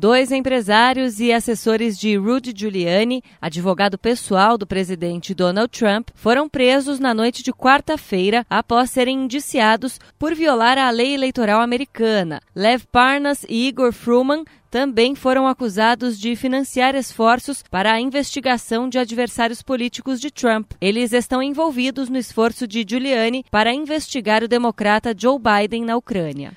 Dois empresários e assessores de Rudy Giuliani, advogado pessoal do presidente Donald Trump, foram presos na noite de quarta-feira após serem indiciados por violar a lei eleitoral americana. Lev Parnas e Igor Fruman também foram acusados de financiar esforços para a investigação de adversários políticos de Trump. Eles estão envolvidos no esforço de Giuliani para investigar o democrata Joe Biden na Ucrânia.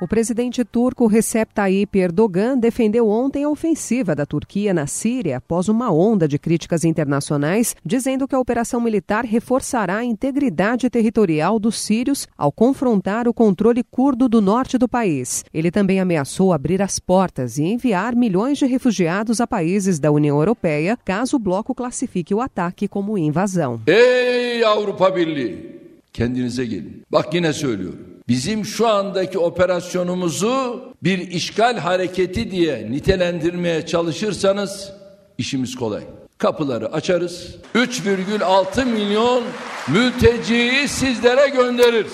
O presidente turco Recep Tayyip Erdogan defendeu ontem a ofensiva da Turquia na Síria após uma onda de críticas internacionais, dizendo que a operação militar reforçará a integridade territorial dos sírios ao confrontar o controle curdo do norte do país. Ele também ameaçou abrir as portas e enviar milhões de refugiados a países da União Europeia caso o bloco classifique o ataque como invasão. Ei, Avrupa Birliği! Kendinize gelin. Bak yine söylüyorum. bizim şu andaki operasyonumuzu bir işgal hareketi diye nitelendirmeye çalışırsanız işimiz kolay. Kapıları açarız. 3,6 milyon mülteciyi sizlere göndeririz.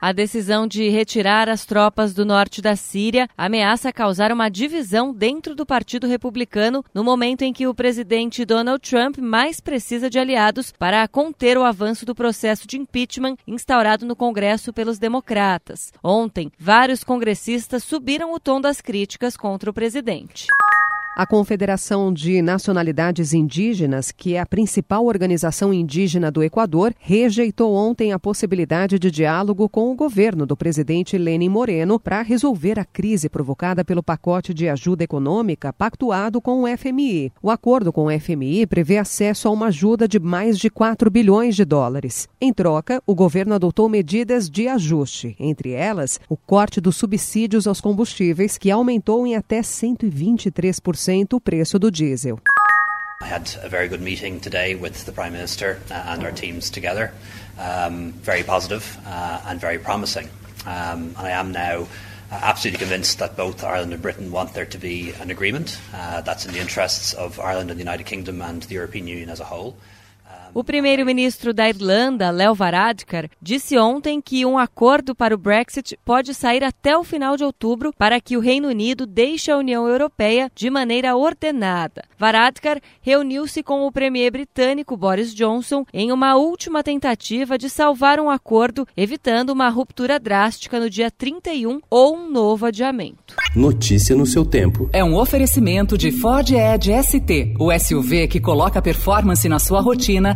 A decisão de retirar as tropas do norte da Síria ameaça causar uma divisão dentro do Partido Republicano no momento em que o presidente Donald Trump mais precisa de aliados para conter o avanço do processo de impeachment instaurado no Congresso pelos democratas. Ontem, vários congressistas subiram o tom das críticas contra o presidente. A Confederação de Nacionalidades Indígenas, que é a principal organização indígena do Equador, rejeitou ontem a possibilidade de diálogo com o governo do presidente Lenin Moreno para resolver a crise provocada pelo pacote de ajuda econômica pactuado com o FMI. O acordo com o FMI prevê acesso a uma ajuda de mais de 4 bilhões de dólares. Em troca, o governo adotou medidas de ajuste, entre elas o corte dos subsídios aos combustíveis, que aumentou em até 123% o preço do diesel. I had a very good meeting today with the Prime Minister uh, and our teams together. Um, very positive, uh, and very promising. Um, I am now uh, absolutely convinced that both Ireland and Britain want there to be an agreement uh, that's in the interests of Ireland and the United Kingdom and the European Union as a whole. O primeiro-ministro da Irlanda, Leo Varadkar, disse ontem que um acordo para o Brexit pode sair até o final de outubro para que o Reino Unido deixe a União Europeia de maneira ordenada. Varadkar reuniu-se com o premier britânico Boris Johnson em uma última tentativa de salvar um acordo, evitando uma ruptura drástica no dia 31 ou um novo adiamento. Notícia no seu tempo. É um oferecimento de Ford Edge ST, o SUV que coloca performance na sua rotina